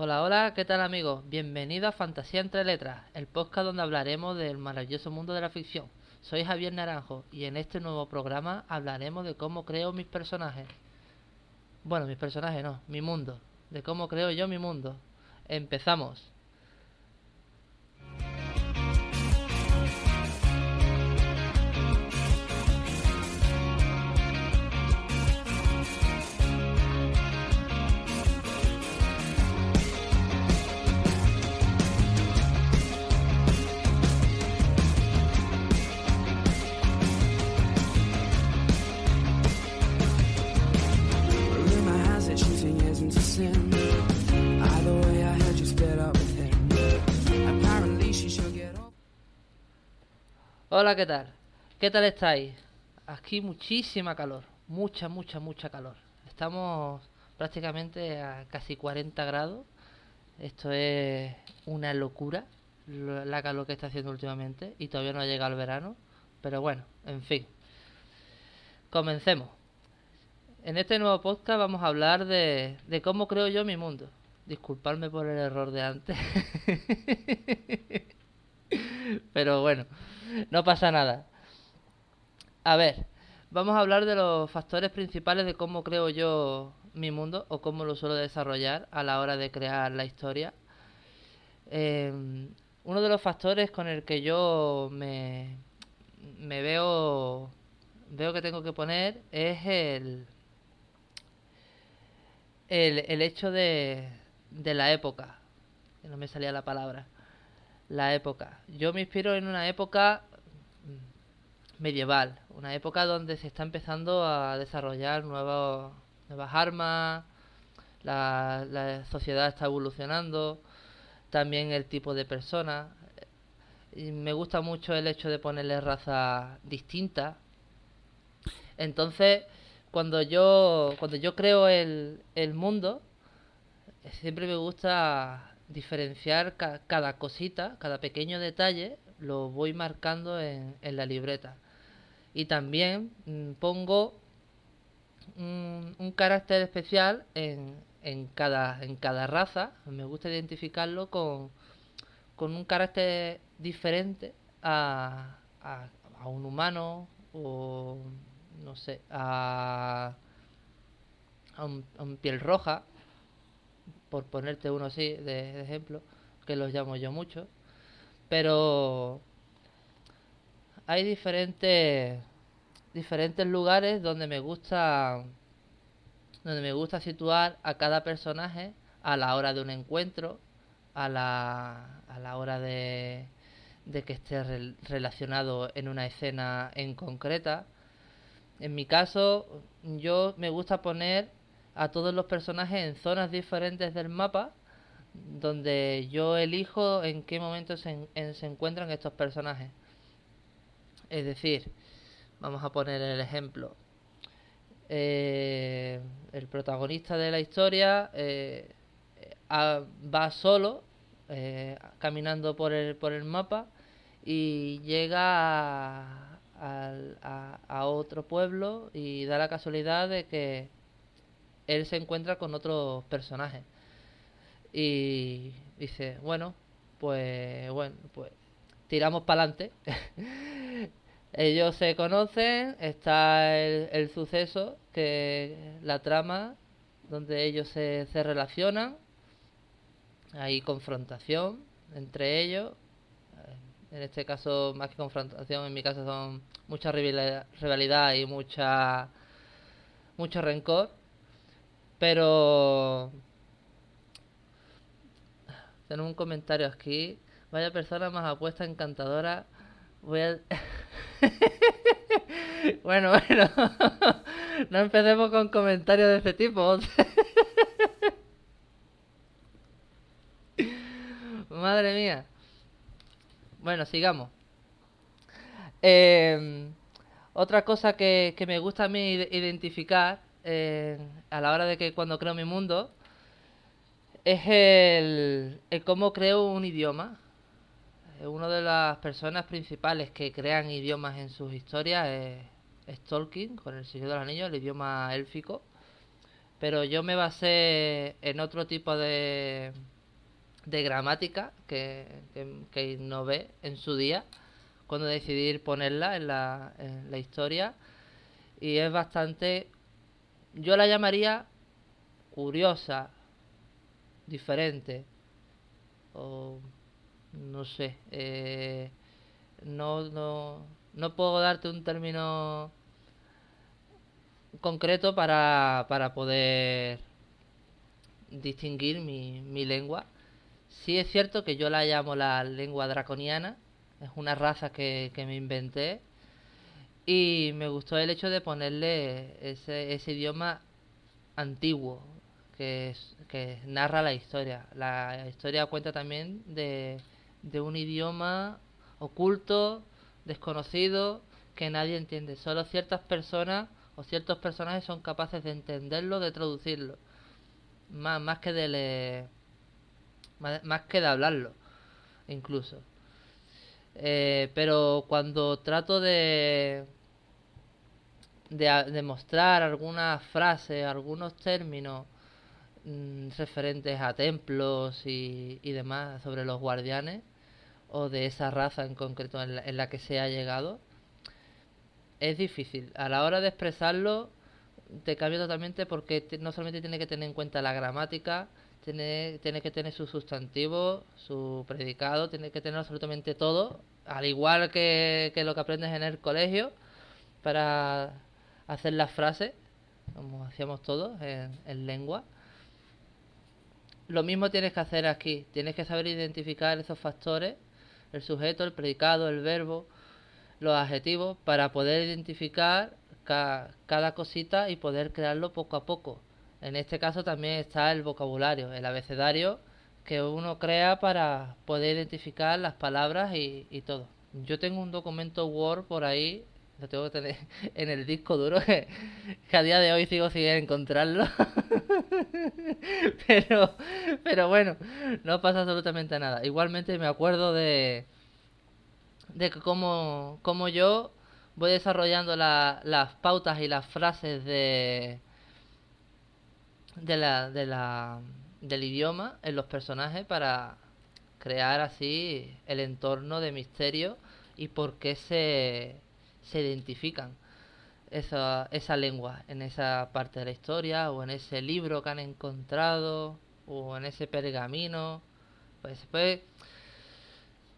Hola, hola, ¿qué tal amigos? Bienvenido a Fantasía entre Letras, el podcast donde hablaremos del maravilloso mundo de la ficción. Soy Javier Naranjo y en este nuevo programa hablaremos de cómo creo mis personajes. Bueno, mis personajes no, mi mundo. De cómo creo yo mi mundo. Empezamos. Hola, ¿qué tal? ¿Qué tal estáis? Aquí muchísima calor, mucha, mucha, mucha calor. Estamos prácticamente a casi 40 grados. Esto es una locura, lo- la calor que está haciendo últimamente y todavía no ha llegado el verano. Pero bueno, en fin. Comencemos. En este nuevo podcast vamos a hablar de, de cómo creo yo mi mundo. Disculpadme por el error de antes. Pero bueno, no pasa nada. A ver, vamos a hablar de los factores principales de cómo creo yo mi mundo o cómo lo suelo desarrollar a la hora de crear la historia. Eh, uno de los factores con el que yo me, veo veo que tengo que poner es el el, el hecho de, de la época no me salía la palabra la época. Yo me inspiro en una época medieval una época donde se está empezando a desarrollar nuevos, nuevas armas la, sociedad está evolucionando también el tipo de personas y me gusta mucho el hecho de ponerle razas distintas entonces, cuando yo, cuando yo creo el, el mundo, siempre me gusta diferenciar ca- cada cosita, cada pequeño detalle, lo voy marcando en, en la libreta. Y también mm, pongo un, un carácter especial en, en cada, en cada raza. Me gusta identificarlo con, con un carácter diferente a, a, a un humano o no sé, a, a un piel roja, por ponerte uno así de, ejemplo, que los llamo yo mucho, pero hay diferentes diferentes lugares donde me gusta donde me gusta situar a cada personaje a la hora de un encuentro, a la, a la hora de, de que esté rel- relacionado en una escena en concreta. En mi caso, yo me gusta poner a todos los personajes en zonas diferentes del mapa, donde yo elijo en qué momento se, en- se encuentran estos personajes. Es decir, vamos a poner el ejemplo. Eh, el protagonista de la historia eh, va solo, eh, caminando por el, por el mapa, y llega a, a- a otro pueblo y da la casualidad de que él se encuentra con otros personajes. Y dice, bueno, pues bueno, pues tiramos para adelante. Ellos se conocen, está el, el suceso, que la trama, donde ellos se, se relacionan, hay confrontación entre ellos, en este caso más que confrontación, en mi caso son mucha rivalidad y mucha mucho rencor, pero tenemos un comentario aquí, vaya persona más apuesta encantadora, voy a bueno, bueno, no empecemos con comentarios de este tipo. Madre mía. Bueno, sigamos. Eh, otra cosa que, que me gusta a mí ide- identificar a la hora de que cuando creo mi mundo es el, el cómo creo un idioma. Eh, Una de las personas principales que crean idiomas en sus historias es, es Tolkien, con el Señor de los Anillos, el idioma élfico. pero yo me basé en otro tipo de, de gramática que, que, que innové en su día cuando decidí ponerla en la, en la historia y es bastante yo la llamaría curiosa diferente o no sé eh, no no no puedo darte un término concreto para, para poder distinguir mi, mi lengua. Sí es cierto que yo la llamo la lengua draconiana, es una raza que, que me inventé y me gustó el hecho de ponerle ese, ese idioma antiguo que, que narra la historia. La historia cuenta también de, de un idioma oculto, desconocido, que nadie entiende. Solo ciertas personas o ciertos personajes son capaces de entenderlo, de traducirlo. Más, más que de le... más, más que de hablarlo, incluso. Eh, pero cuando trato de de, de mostrar algunas frases, algunos términos mm, referentes a templos y, y demás sobre los guardianes o de esa raza en concreto en la, en la que se ha llegado, es difícil. A la hora de expresarlo, te cambia totalmente porque no solamente tiene que tener en cuenta la gramática, tiene, tiene que tener su sustantivo, su predicado, tiene que tener absolutamente todo, al igual que, que lo que aprendes en el colegio, para hacer las frases, como hacíamos todos en, en lengua. Lo mismo tienes que hacer aquí, tienes que saber identificar esos factores, el sujeto, el predicado, el verbo, los adjetivos, para poder identificar ca- cada cosita y poder crearlo poco a poco. En este caso también está el vocabulario, el abecedario que uno crea para poder identificar las palabras y todo. Yo tengo un documento Word por ahí, lo tengo que tener en el disco duro, que, a día de hoy sigo sin encontrarlo. pero, pero bueno, no pasa absolutamente nada. Igualmente me acuerdo de, de que como, como yo voy desarrollando la- las pautas y las frases de, de la, de la, del idioma en los personajes para crear así el entorno de misterio y por qué se, se identifican esa, esa lengua en esa parte de la historia o en ese libro que han encontrado o en ese pergamino. Pues, pues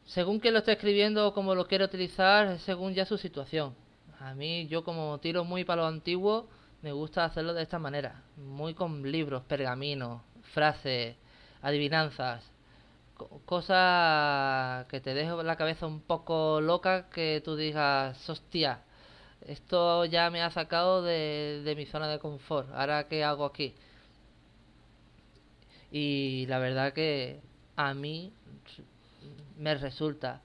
según quien lo esté escribiendo o como lo quiera utilizar, según ya su situación. A mí, yo como tiro muy para lo antiguo, me gusta hacerlo de esta manera. Muy con libros, pergaminos, frases, adivinanzas. co- Cosas que te dejen la cabeza un poco loca, que tú digas, hostia, esto ya me ha sacado de, de mi zona de confort. Ahora, ¿qué hago aquí? Y la verdad que a mí me resulta,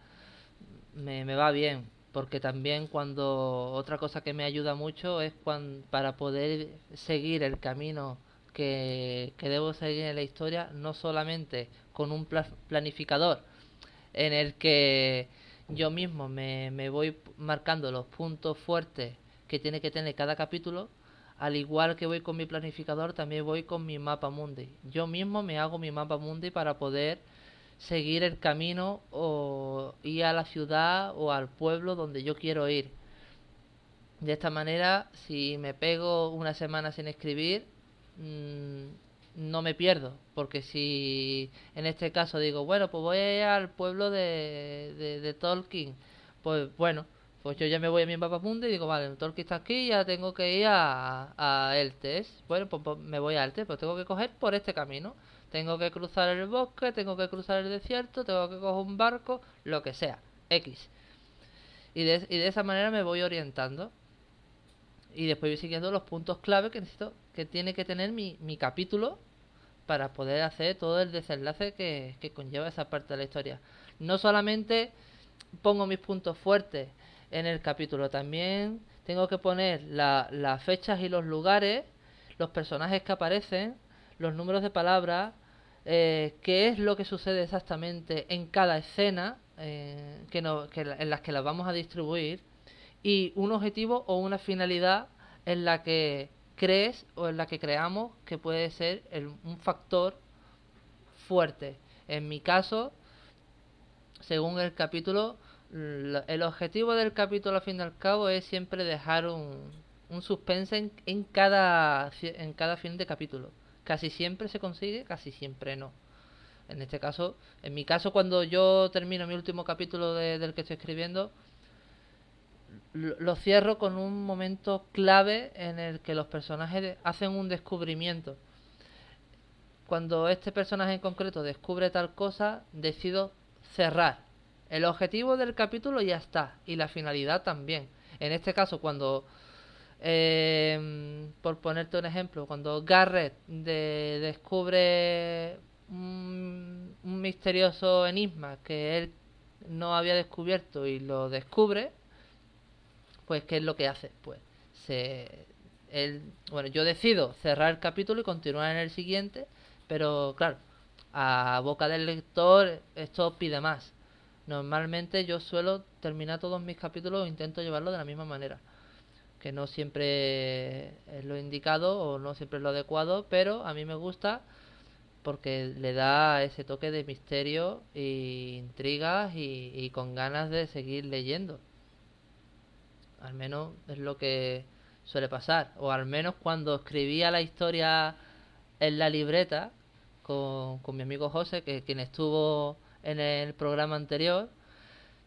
me, me va bien, porque también cuando otra cosa que me ayuda mucho es cuan- para poder seguir el camino que, que debo seguir en la historia, no solamente con un pla- planificador en el que yo mismo me, me voy marcando los puntos fuertes que tiene que tener cada capítulo, al igual que voy con mi planificador, también voy con mi mapa mundi. Yo mismo me hago mi mapa mundi para poder seguir el camino o ir a la ciudad o al pueblo donde yo quiero ir. De esta manera, si me pego una semana sin escribir, mm, no me pierdo. Porque si en este caso digo, bueno, pues voy al pueblo de, de, Tolkien, pues bueno, pues yo ya me voy a mi mapa mundo y digo, vale, Tolkien está aquí, ya tengo que ir a, a Eltes. Bueno, pues, pues me voy a Eltes, pero tengo que coger por este camino. Tengo que cruzar el bosque, tengo que cruzar el desierto, tengo que coger un barco, lo que sea, X. Y de, y de esa manera me voy orientando. Y después voy siguiendo los puntos clave que necesito, que tiene que tener mi, mi capítulo para poder hacer todo el desenlace que, que conlleva esa parte de la historia. No solamente pongo mis puntos fuertes en el capítulo, también tengo que poner la- las fechas y los lugares, los personajes que aparecen, los números de palabras, eh, qué es lo que sucede exactamente en cada escena eh, que no- que en las que las vamos a distribuir y un objetivo o una finalidad en la que crees o en la que creamos que puede ser el- un factor fuerte. En mi caso, según el capítulo, el objetivo del capítulo al fin y al cabo es siempre dejar un, un suspense en, en cada en cada fin de capítulo. Casi siempre se consigue, casi siempre no. En este caso, en mi caso, cuando yo termino mi último capítulo de- del que estoy escribiendo, lo cierro con un momento clave en el que los personajes hacen un descubrimiento. Cuando este personaje en concreto descubre tal cosa, decido cerrar. El objetivo del capítulo ya está, y la finalidad también. En este caso, cuando, eh, por ponerte un ejemplo, cuando Garrett de- descubre un, un misterioso enigma que él no había descubierto y lo descubre, pues ¿qué es lo que hace? Pues se él, bueno, yo decido cerrar el capítulo y continuar en el siguiente, pero claro, a boca del lector esto pide más. Normalmente yo suelo terminar todos mis capítulos o intento llevarlo de la misma manera, que no siempre es lo indicado o no siempre es lo adecuado, pero a mí me gusta porque le da ese toque de misterio e intrigas y con ganas de seguir leyendo. Al menos es lo que suele pasar. O al menos cuando escribía la historia en la libreta con, con mi amigo José, que quien estuvo en el programa anterior,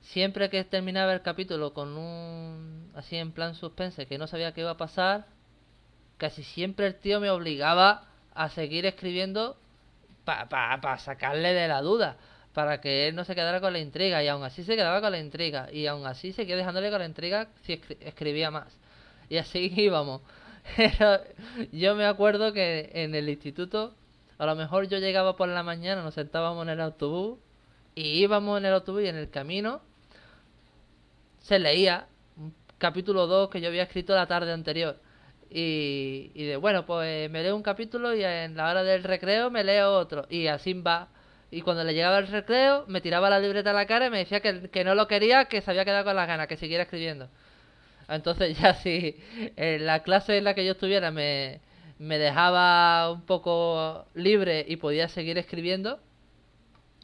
siempre que terminaba el capítulo con un así en plan suspense que no sabía qué iba a pasar, casi siempre el tío me obligaba a seguir escribiendo para sacarle de la duda, para que él no se quedara con la intriga, y aún así se quedaba con la intriga, y aún así seguía dejándole con la intriga si escri- escribía más. Y así íbamos. Yo me acuerdo que en el instituto, a lo mejor yo llegaba por la mañana, nos sentábamos en el autobús, y íbamos en el autobús y en el camino se leía un capítulo 2 que yo había escrito la tarde anterior. Y, y de bueno, pues me leo un capítulo y en la hora del recreo me leo otro. Y así va. Y cuando le llegaba el recreo, me tiraba la libreta a la cara y me decía que, que no lo quería, que se había quedado con las ganas, que siguiera escribiendo. Entonces ya si en la clase en la que yo estuviera me, me dejaba un poco libre y podía seguir escribiendo,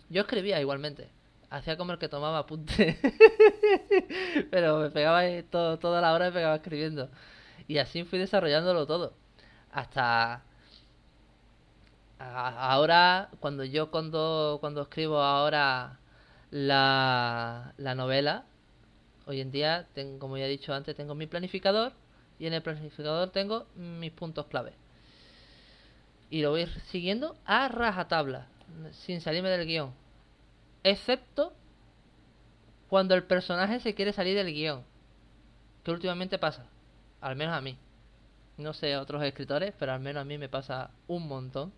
yo escribía igualmente. Hacía como el que tomaba apunte. Pero me pegaba todo, toda la hora me pegaba escribiendo. Y así fui desarrollándolo todo. Hasta ahora, cuando yo cuando, cuando escribo ahora la, la novela, hoy en día, tengo, como ya he dicho antes, tengo mi planificador y en el planificador tengo mis puntos clave. Y lo voy siguiendo a rajatabla, sin salirme del guion. Excepto cuando el personaje se quiere salir del guion. Que últimamente pasa. Al menos a mí. No sé otros escritores, pero al menos a mí me pasa un montón.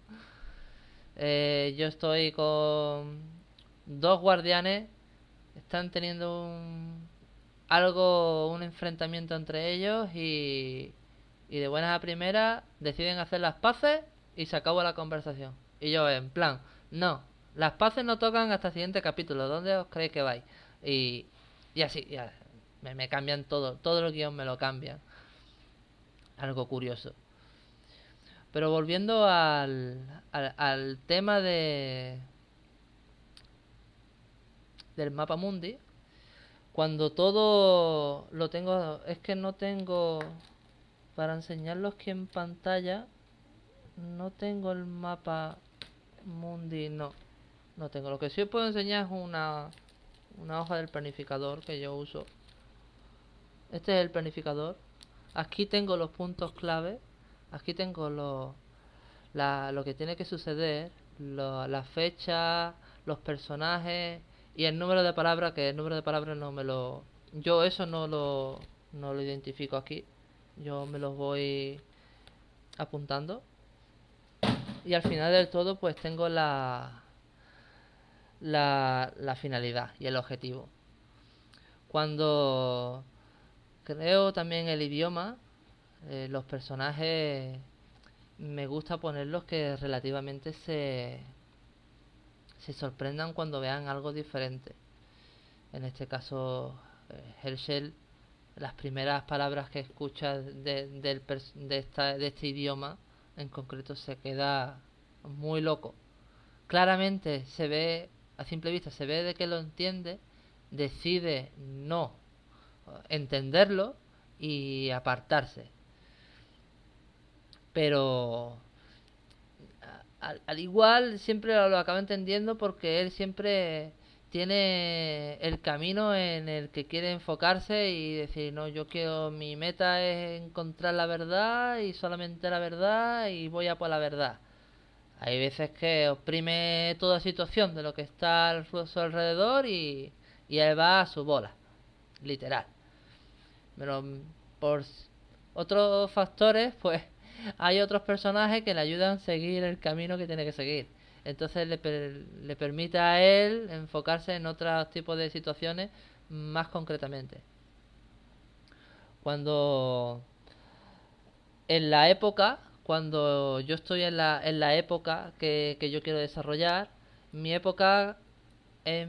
Eh, yo estoy con dos guardianes. Están teniendo un, algo, un enfrentamiento entre ellos y, y de buenas a primeras deciden hacer las paces y se acabó la conversación. Y yo en plan, no, las paces no tocan hasta el siguiente capítulo. ¿Dónde os creéis que vais? Y, y así, ya, me, me cambian todo, todo el guion me lo cambian. Algo curioso. Pero volviendo al, al, al tema de del mapa mundi, cuando todo lo tengo, es que no tengo para enseñarlos aquí en pantalla, no tengo el mapa mundi, no, no tengo. Lo que sí puedo enseñar es una una hoja del planificador que yo uso. Este es el planificador. Aquí tengo los puntos clave. Aquí tengo lo, la, lo que tiene que suceder, la fecha, los personajes y el número de palabras, que el número de palabras no me lo... Yo eso no lo, no lo identifico aquí. Yo me los voy apuntando. Y al final del todo pues tengo la, la, la finalidad y el objetivo. Cuando creo también el idioma, eh, los personajes me gusta ponerlos que relativamente se, se sorprendan cuando vean algo diferente. En este caso, eh, Herschel las primeras palabras que pers- de, esta- de este idioma en concreto se queda muy loco. Claramente se ve, a simple vista, se ve de que lo entiende, decide no entenderlo y apartarse. Pero al, al igual siempre lo, lo acaba entendiendo porque él siempre tiene el camino en el que quiere enfocarse y decir, no, yo quiero, mi meta es encontrar la verdad y solamente la verdad y voy a por la verdad. Hay veces que oprime toda situación de lo que está a su alrededor y, y él va a su bola, literal. Pero mm, por otros factores, pues hay otros personajes que le ayudan a seguir el camino que tiene que seguir. Entonces le, le permite a él enfocarse en otros tipos de situaciones más concretamente. Cuando en la época, cuando yo estoy en la, en la época que, que yo quiero desarrollar, mi época es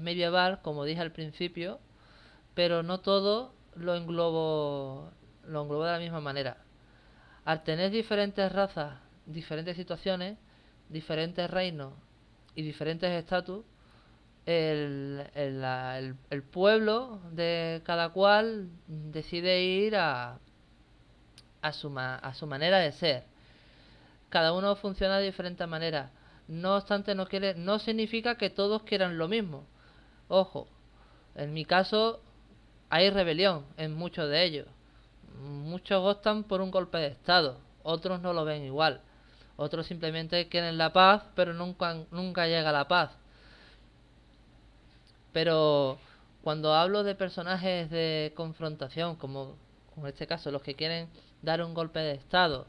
medieval, como dije al principio, pero no todo lo englobo, lo englobo de la misma manera. Al tener diferentes razas, diferentes situaciones, diferentes reinos y diferentes estatus, el, el, el- pueblo de cada cual decide ir a, a, su, ma- a su manera de ser. Cada uno funciona de diferentes maneras. No obstante, no, quiere, no significa que todos quieran lo mismo. Ojo, en mi caso hay rebelión en muchos de ellos. Muchos optan por un golpe de Estado, otros no lo ven igual. Otros simplemente quieren la paz, pero nunca, llega la paz. Pero cuando hablo de personajes de confrontación, como en este caso los que quieren dar un golpe de Estado,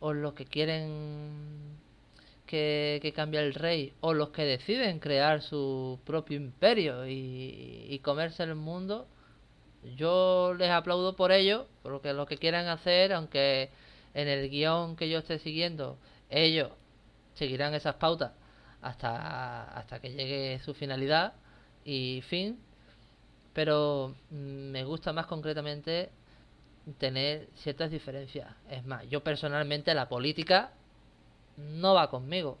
o los que quieren que, que cambie el rey, o los que deciden crear su propio imperio y, y comerse el mundo, yo les aplaudo por ello, porque lo que quieran hacer, aunque en el guion que yo esté siguiendo, ellos seguirán esas pautas hasta, hasta que llegue su finalidad y fin, pero mm, me gusta más concretamente tener ciertas diferencias. Es más, yo personalmente la política no va conmigo.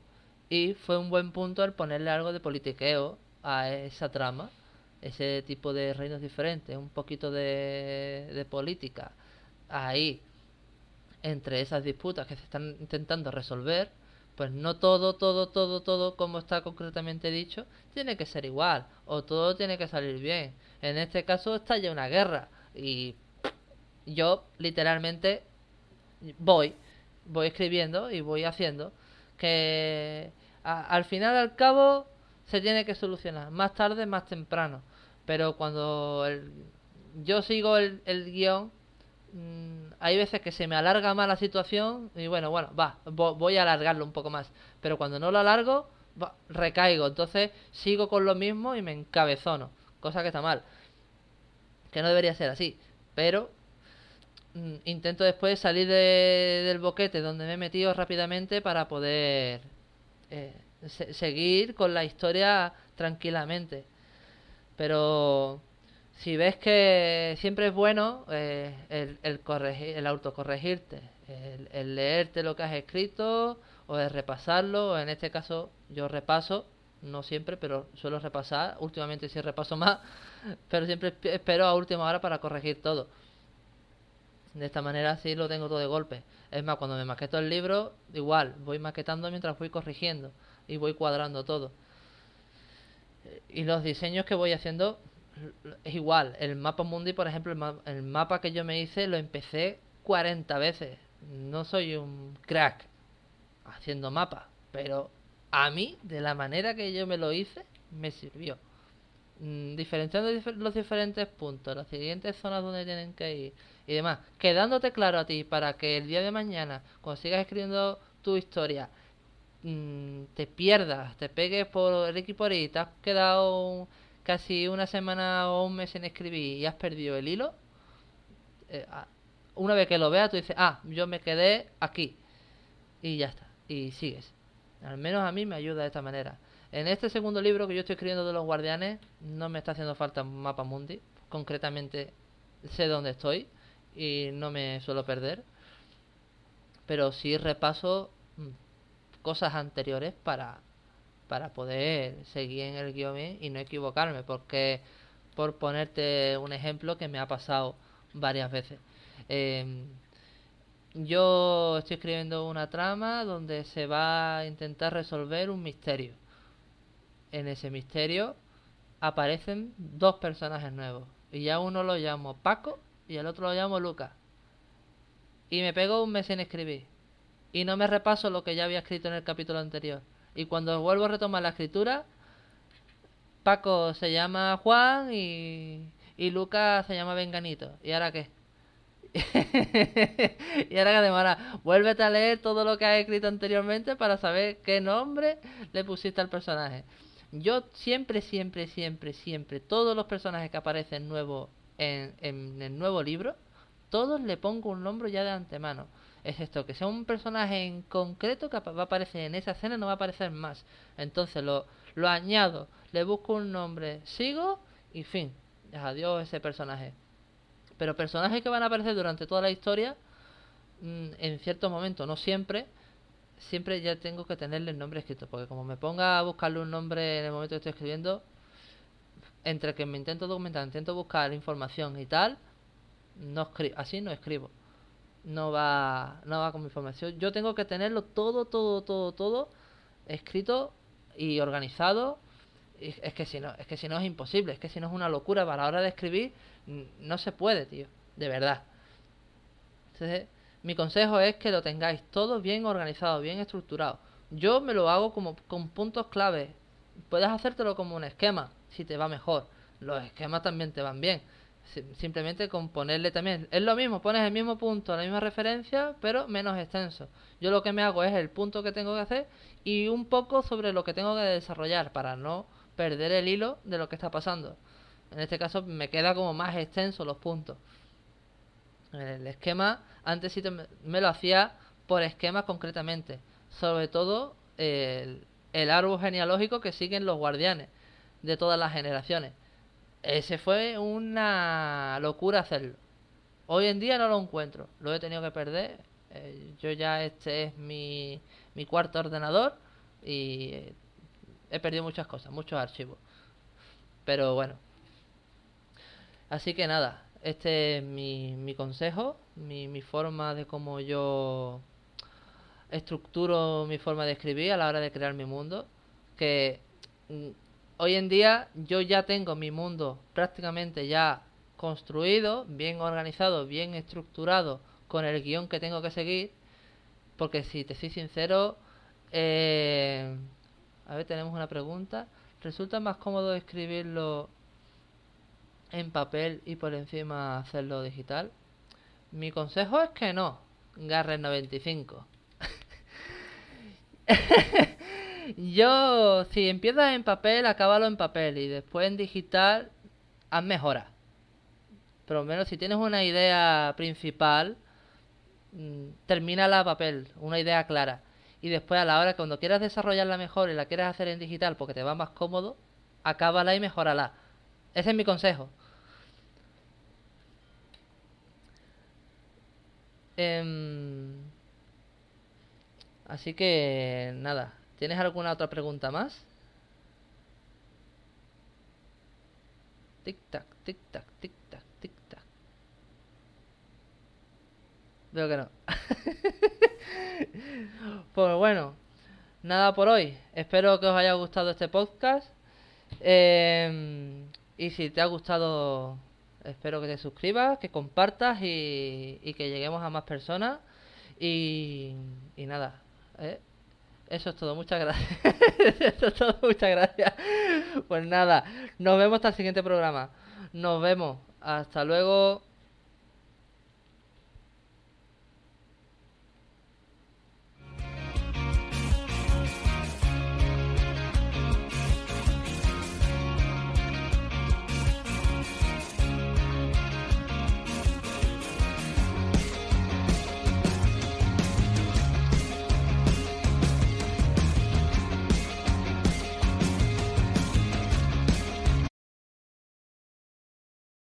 Y fue un buen punto el ponerle algo de politiqueo a esa trama, ese tipo de reinos diferentes, un poquito de, política ahí, entre esas disputas que se están intentando resolver, pues no todo, todo, todo, todo, como está concretamente dicho, tiene que ser igual, o todo tiene que salir bien. En este caso está ya una guerra, y yo literalmente voy, voy escribiendo y voy haciendo que a- al final al cabo se tiene que solucionar, más tarde, más temprano. Pero cuando yo sigo el, el guion, mm, hay veces que se me alarga más la situación y bueno, bueno, va, vo- voy a alargarlo un poco más. Pero cuando no lo alargo, va, recaigo. Entonces sigo con lo mismo y me encabezono, cosa que está mal. Que no debería ser así. Pero mm, intento después salir de- del boquete donde me he metido rápidamente para poder eh, se- seguir con la historia tranquilamente. Pero si ves que siempre es bueno eh, el, el, corregir, el autocorregirte, el, el leerte lo que has escrito o el repasarlo, en este caso yo repaso, no siempre, pero suelo repasar, últimamente sí repaso más, pero siempre esp- espero a última hora para corregir todo. De esta manera sí lo tengo todo de golpe. Es más, cuando me maqueto el libro, igual, voy maquetando mientras voy corrigiendo y voy cuadrando todo. Y los diseños que voy haciendo es igual. El mapa mundi, por ejemplo, el, el mapa que yo me hice lo empecé 40 veces. No soy un crack haciendo mapas, pero a mí, de la manera que yo me lo hice, me sirvió. Mm, diferenciando difer- los diferentes puntos, las siguientes zonas donde tienen que ir y demás, quedándote claro a ti para que el día de mañana, cuando sigas escribiendo tu historia, mm, te pierdas, te pegues por el y por ahí, te has quedado casi una semana o un mes sin escribir y has perdido el hilo, eh, una vez que lo veas tú dices, ah, yo me quedé aquí y ya está, y sigues. Al menos a mí me ayuda de esta manera. En este segundo libro que yo estoy escribiendo de los guardianes, no me está haciendo falta un mapa mundi. Concretamente, sé dónde estoy y no me suelo perder. Pero sí repaso mm, cosas anteriores para, para poder seguir en el guion bien y no equivocarme. Porque, por ponerte un ejemplo que me ha pasado varias veces. Em, yo estoy escribiendo una trama donde se va a intentar resolver un misterio. En ese misterio aparecen dos personajes nuevos. Y ya uno lo llamo Paco y el otro lo llamo Lucas. Y me pego un mes en escribir. Y no me repaso lo que ya había escrito en el capítulo anterior. Y cuando vuelvo a retomar la escritura, Paco se llama Juan y, y Lucas se llama Venganito. ¿Y ahora qué? y ahora que demora, vuélvete a leer todo lo que has escrito anteriormente para saber qué nombre le pusiste al personaje. Yo siempre, siempre, siempre, siempre, todos los personajes que aparecen nuevos en, en el nuevo libro, todos le pongo un nombre ya de antemano. Es esto, que sea un personaje en concreto que va a aparecer en esa escena, no va a aparecer más. Entonces lo, lo añado, le busco un nombre, sigo y fin. Adiós ese personaje. Pero personajes que van a aparecer durante toda la historia, mm, en ciertos momentos, no siempre, siempre ya tengo que tenerle el nombre escrito. Porque como me ponga a buscarle un nombre en el momento que estoy escribiendo, entre que me intento documentar, intento buscar información y tal, no escribo, así no escribo. No va, no va con mi información. Yo tengo que tenerlo todo, todo, todo, todo escrito y organizado. Y es que si no, es que si no es imposible, es que si no es una locura para la hora de escribir, no se puede, tío, de verdad. Entonces, mi consejo es que lo tengáis todo bien organizado, bien estructurado. Yo me lo hago como con puntos clave. Puedes hacértelo como un esquema, si te va mejor. Los esquemas también te van bien. Simplemente con ponerle también. Es lo mismo, pones el mismo punto, la misma referencia, pero menos extenso. Yo lo que me hago es el punto que tengo que hacer y un poco sobre lo que tengo que desarrollar para no perder el hilo de lo que está pasando. En este caso me queda como más extenso los puntos. El esquema, antes sí me lo hacía por esquema concretamente. Sobre todo el, el árbol genealógico que siguen los guardianes de todas las generaciones. Ese fue una locura hacerlo. Hoy en día no lo encuentro. Lo he tenido que perder. Eh, yo ya este es mi, mi cuarto ordenador y he perdido muchas cosas, muchos archivos. Pero bueno, Así que nada, este es mi, mi consejo, mi, mi forma de cómo yo estructuro mi forma de escribir a la hora de crear mi mundo. Que mm, hoy en día yo ya tengo mi mundo prácticamente ya construido, bien organizado, bien estructurado, con el guion que tengo que seguir. Porque si te soy sincero, eh, a ver, tenemos una pregunta. ¿Resulta más cómodo escribirlo en papel y por encima hacerlo digital? Mi consejo es que no. Garre 95. Yo, si empiezas en papel, acábalo en papel y después en digital, haz mejoras. Pero al menos si tienes una idea principal, mm, termínala a papel, una idea clara. Y después a la hora, cuando quieras desarrollarla mejor y la quieras hacer en digital porque te va más cómodo, acábala y mejorala. Ese es mi consejo. Em, así que nada, ¿tienes alguna otra pregunta más? Tic tac, tic tac, tic tac, tic tac. Veo que no. pues bueno, nada por hoy. Espero que os haya gustado este podcast. Em, y si te ha gustado Espero que te suscribas, que compartas y, que lleguemos a más personas. Y, y nada, ¿eh? Eso es todo. Muchas gracias. eso es todo. Muchas gracias. Pues nada, nos vemos hasta el siguiente programa. Nos vemos. Hasta luego.